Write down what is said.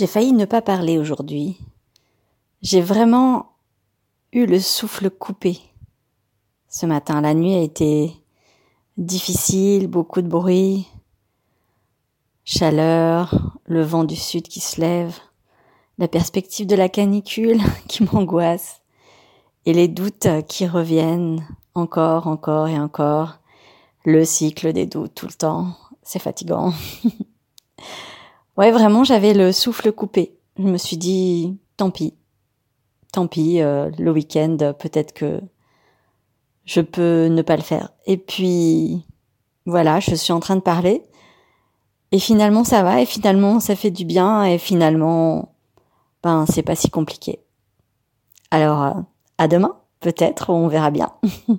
J'ai failli ne pas parler aujourd'hui. J'ai vraiment eu le souffle coupé. Ce matin, la nuit a été difficile, beaucoup de bruit, chaleur, le vent du sud qui se lève, la perspective de la canicule qui m'angoisse et les doutes qui reviennent encore, encore et encore. Le cycle des doutes tout le temps. C'est fatigant. ouais, vraiment, j'avais le souffle coupé. Je me suis dit, tant pis. Tant pis, euh, le week-end, peut-être que je peux ne pas le faire. Et puis, voilà, je suis en train de parler. Et finalement, ça va. Et finalement, ça fait du bien. Et finalement, ben, c'est pas si compliqué. Alors, euh, à demain, peut-être, on verra bien.